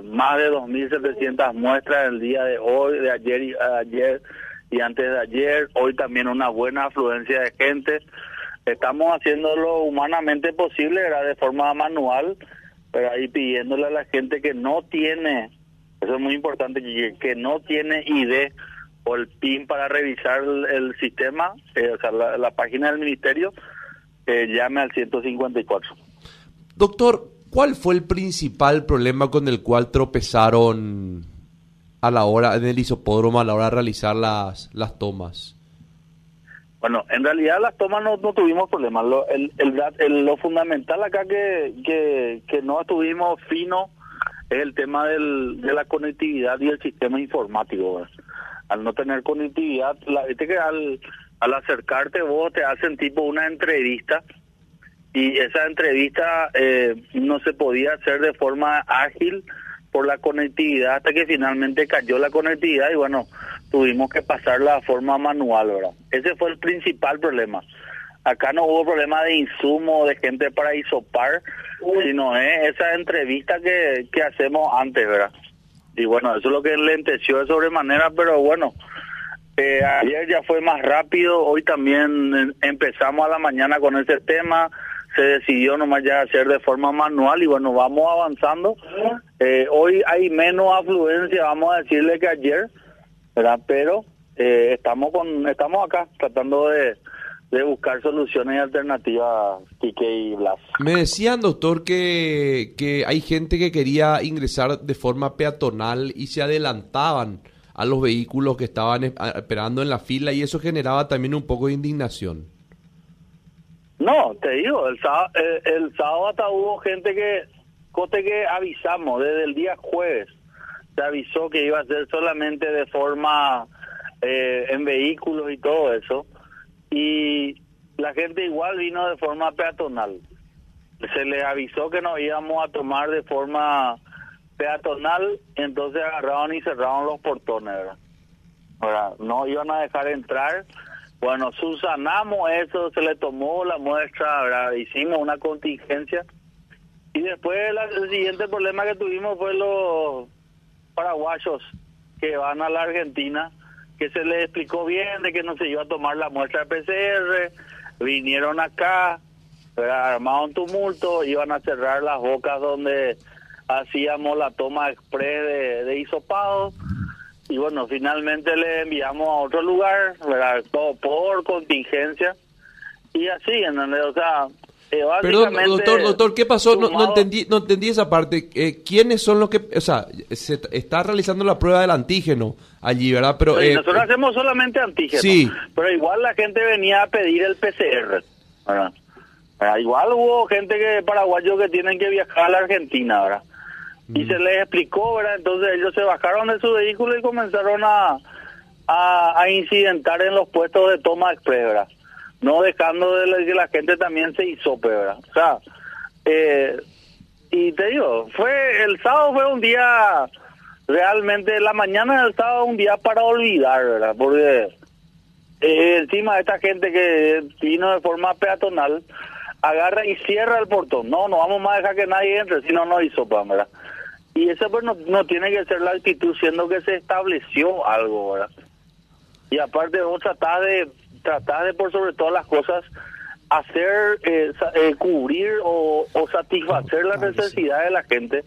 más de 2.700 muestras el día de hoy, de ayer y ayer y antes de ayer. Hoy también una buena afluencia de gente. Estamos haciendo lo humanamente posible, era de forma manual, pero ahí pidiéndole a la gente que no tiene, eso es muy importante, que, que no tiene ID o el PIN para revisar el, sistema, eh, o sea, la, página del ministerio, eh, llame al 154. Doctor, ¿cuál fue el principal problema con el cual tropezaron a la hora en el isopódromo a la hora de realizar las, las tomas? Bueno, en realidad las tomas no, tuvimos problemas. Lo, el, el, lo fundamental acá que, que, no estuvimos fino es el tema del, de la conectividad y el sistema informático al no tener conectividad, la, viste que al, al acercarte vos te hacen tipo una entrevista y esa entrevista eh, no se podía hacer de forma ágil por la conectividad hasta que finalmente cayó la conectividad y bueno, tuvimos que pasarla de forma manual, ¿verdad? Ese fue el principal problema. Acá no hubo problema de insumo, de gente para isopar, sino es esa entrevista que, que hacemos antes, ¿verdad? y bueno, eso es lo que lenteció de sobremanera, pero bueno, eh, ayer ya fue más rápido, hoy también empezamos a la mañana con ese tema, se decidió nomás ya hacer de forma manual y bueno, vamos avanzando. Eh, hoy hay menos afluencia, vamos a decirle que ayer. Pero eh, estamos con estamos acá tratando de de buscar soluciones alternativas, Quique y Blas. Me decían, doctor, que, que hay gente que quería ingresar de forma peatonal y se adelantaban a los vehículos que estaban esperando en la fila y eso generaba también un poco de indignación. No, te digo, el sábado, el, sábado hasta hubo gente que, cote que avisamos desde el día jueves, se avisó que iba a ser solamente de forma eh, en vehículos y todo eso y la gente igual vino de forma peatonal. Se le avisó que nos íbamos a tomar de forma peatonal, entonces agarraron y cerraron los portones, ¿verdad? No iban a dejar entrar. Bueno, susanamos eso, se le tomó la muestra, ¿verdad? Hicimos una contingencia. Y después el siguiente problema que tuvimos fue los paraguayos que van a la Argentina que se les explicó bien de que no se iba a tomar la muestra de PCR, vinieron acá, armaron un tumulto, iban a cerrar las bocas donde hacíamos la toma express de, de hisopado y bueno, finalmente le enviamos a otro lugar, ¿verdad? Todo por contingencia y así, ¿entendés? O sea, Perdón, doctor, doctor, ¿qué pasó? No, entendí, no entendí esa parte. Eh, ¿Quiénes son los que, o sea, se está realizando la prueba del antígeno allí, ¿verdad? Pero eh, nosotros hacemos solamente antígeno. Sí. Pero igual la gente venía a pedir el PCR. ¿verdad? Igual hubo gente que paraguayos que tienen que viajar a la Argentina, ¿verdad? Y se les explicó, ¿verdad? Entonces ellos se bajaron de su vehículo y comenzaron a, a, a incidentar en los puestos de toma express, ¿verdad? no dejando de que la gente también se hizo, ¿verdad? O sea, eh, y te digo, fue el sábado fue un día realmente la mañana del sábado un día para olvidar, ¿verdad? Porque eh, encima de esta gente que vino de forma peatonal agarra y cierra el portón. No, no vamos más a dejar que nadie entre, si no no hizo, ¿verdad? Y eso pues no, no tiene que ser la actitud, siendo que se estableció algo, ¿verdad? Y aparte vamos a tratar de tratar de por sobre todas las cosas hacer, eh, eh, cubrir o, satisfacer la necesidad de la gente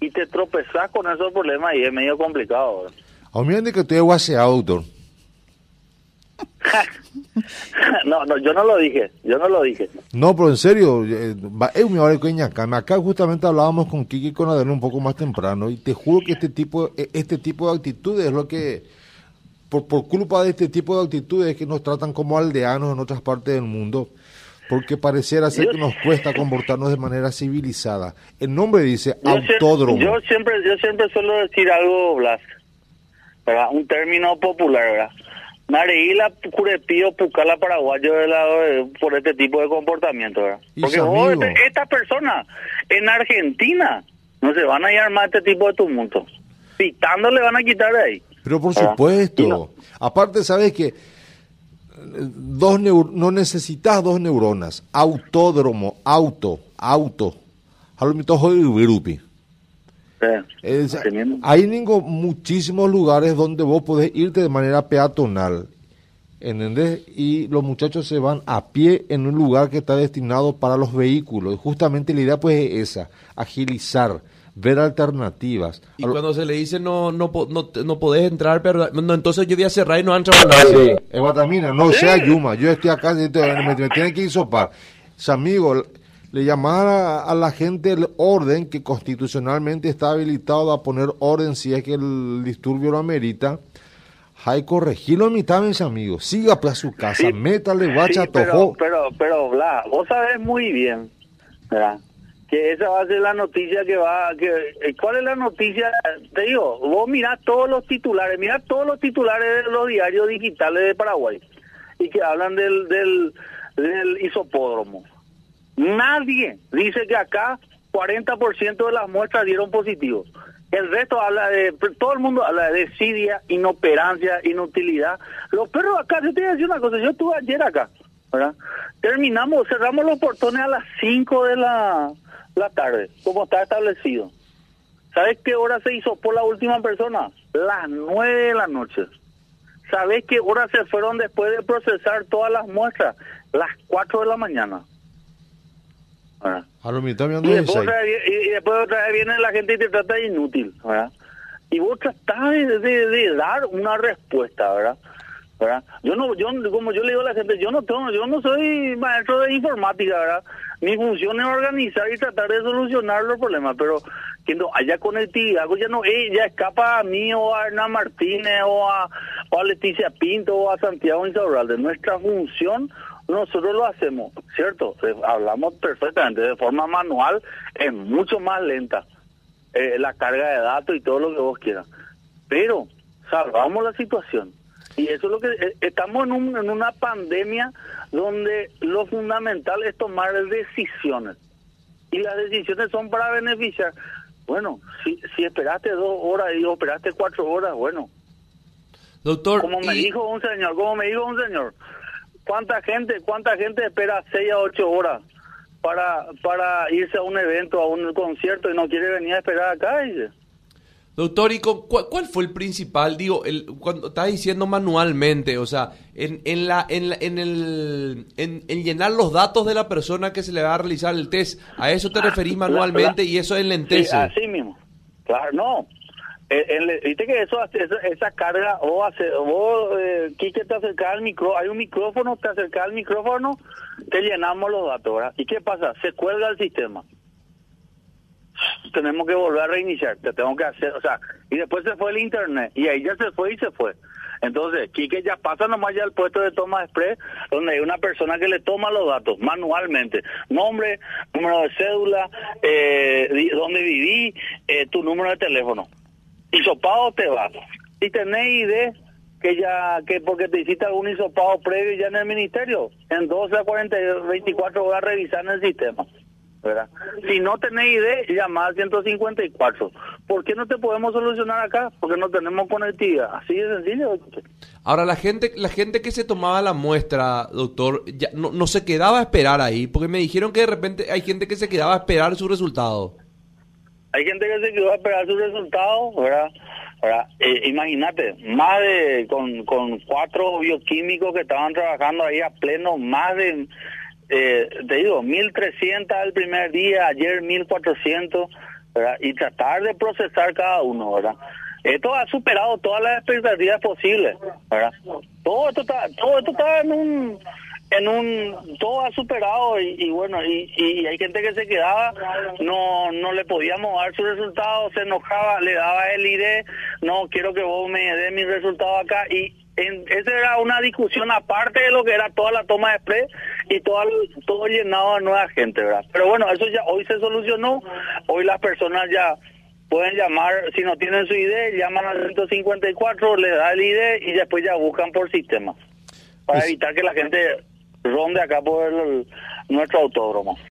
y te tropezas con esos problemas y es medio complicado. A mí que estoy guaseado, doctor. No, no, yo no lo dije, yo no lo dije. No, pero en serio, eh, es mi hora acá. Acá justamente hablábamos con Kiki y con Adela un poco más temprano y te juro que este tipo, este tipo de actitudes es lo que por, por culpa de este tipo de actitudes que nos tratan como aldeanos en otras partes del mundo, porque pareciera ser que nos cuesta comportarnos de manera civilizada. El nombre dice autódromo. yo siempre, yo siempre suelo decir algo, Blas, ¿verdad? un término popular, ¿verdad? La curepío pucala paraguayo de lado por este tipo de comportamiento, ¿verdad? Porque vos, este, esta persona en Argentina no se van a llamar este tipo de tumultos. Pitando le van a quitar de ahí. Pero por ah, supuesto. Aparte, sabes que dos no necesitas dos neuronas. Autódromo, auto, auto. Es- hay ningo- muchísimos lugares donde vos podés irte de manera peatonal, ¿entendés? Y los muchachos se van a pie en un lugar que está destinado para los vehículos. Y justamente la idea pues es esa, agilizar, ver alternativas. Y lo- cuando se le dice no no no, te- no podés entrar, pero no, entonces yo voy a cerrar y no van a entrar Sí, en Guatamina, no sea Yuma, yo estoy acá, me, me tienen que hisopar. Su amigo, le llamaban a, la gente el orden que constitucionalmente está habilitado a poner orden si es que el disturbio lo amerita. Hay corregirlo a mitad, mis amigos. Siga pues a su casa, Sí, métale guacha, sí, pero, pero, pero, Bla, vos sabés muy bien, ¿verdad? Que esa va a ser la noticia que va, que, eh, ¿cuál es la noticia? Te digo, vos mirás todos los titulares, mirás todos los titulares de los diarios digitales de Paraguay y que hablan del, del, del isopódromo. Nadie dice que acá 40% de las muestras dieron positivos. El resto habla de, todo el mundo habla de desidia, inoperancia, inutilidad. Los perros acá, yo te voy a decir una cosa, yo estuve ayer acá, ¿verdad? Terminamos, cerramos los portones a las 5 de la, la tarde, como está establecido. ¿Sabes qué hora se hizo por la última persona? Las 9 de la noche. ¿Sabes qué hora se fueron después de procesar todas las muestras? Las 4 de la mañana. ¿Verdad? A lo mitad me Y después, otra vez, y- y después otra vez viene la gente y te trata de inútil, ¿verdad? Y vos tratás de, de- de dar una respuesta, ¿verdad? ¿verdad? Yo no, yo como yo le digo a la gente, yo no tengo, yo no soy maestro de informática, ¿verdad? Mi función es organizar y tratar de solucionar los problemas, pero que no haya conectividad, ya no, eh, ya escapa a mí o a Hernán Martínez o a, o a Leticia Pinto o a Santiago Insaurralde. Nuestra función nosotros lo hacemos, ¿cierto? Eh, Hablamos perfectamente, de forma manual es mucho más lenta eh, la carga de datos y todo lo que vos quieras. Pero salvamos la situación. Y eso es lo que eh, estamos en, un- en una pandemia donde lo fundamental es tomar decisiones. Y las decisiones son para beneficiar. Bueno, si, si esperaste dos horas y esperaste cuatro horas, bueno, Doctor, como me y- dijo un señor, como me dijo un señor, ¿cuánta gente, cuánta gente espera seis a ocho horas para para irse a un evento, a un concierto y no quiere venir a esperar acá? Dice. Doctor, ¿y con- cuál, cuál fue el principal? Digo, el, cuando estás diciendo manualmente, o sea, en, en, la, en, la- en, el, en, en llenar los datos de la persona que se le va a realizar el test, a eso te referís manualmente la- y eso Sí, enlentece. así mismo. Claro, no. Eh, Viste que eso, hace- esa, esa carga, o hace, vos, eh, Quique, te acercás al micrófono, hay un micrófono, te acercás al micrófono, te llenamos los datos, ¿verdad? ¿Y qué pasa? Se cuelga el sistema. Tenemos que volver a reiniciar, te tengo que hacer, o sea, y después se fue el internet, y ahí ya se fue y se fue. Entonces, Quique ya pasa nomás ya al puesto de toma express, donde hay una persona que le toma los datos manualmente. Nombre, número de cédula, eh, dónde viví, eh, tu número de teléfono. Hisopado te vas. Si tenés idea que ya, que porque te hiciste algún hisopado previo ya en el ministerio, en 12 a 40, 24 horas revisar en el sistema. ¿verdad? Si no tenés idea, llama al 154. ¿Por qué no te podemos solucionar acá? Porque no tenemos conectividad. Así de sencillo. Ahora, la gente, la gente que se tomaba la muestra, doctor, ya no, no se quedaba a esperar ahí, porque me dijeron que de repente hay gente que se quedaba a esperar su resultado. Hay gente que se quedó a esperar sus resultados, ¿verdad? Eh, imagínate, más de, con, con cuatro bioquímicos que estaban trabajando ahí a pleno, más de, eh, te digo, 1.300 el primer día, ayer 1.400, ¿verdad? Y tratar de procesar cada uno, ¿verdad? Esto ha superado todas las expectativas posibles, ¿verdad? Todo esto está, todo esto está en un, en un, todo ha superado y, y bueno, y, y hay gente que se quedaba, no, no le podíamos dar su resultado, se enojaba, le daba el ID, no quiero que vos me des mi resultado acá y en, esa era una discusión aparte de lo que era toda la toma de express y todo, todo llenado de nueva gente, ¿verdad? Pero bueno, eso ya hoy se solucionó, hoy las personas ya pueden llamar, si no tienen su ID, llaman al 154, le da el ID y después ya buscan por sistema, para evitar que la gente ronde acá por el- nuestro autódromo.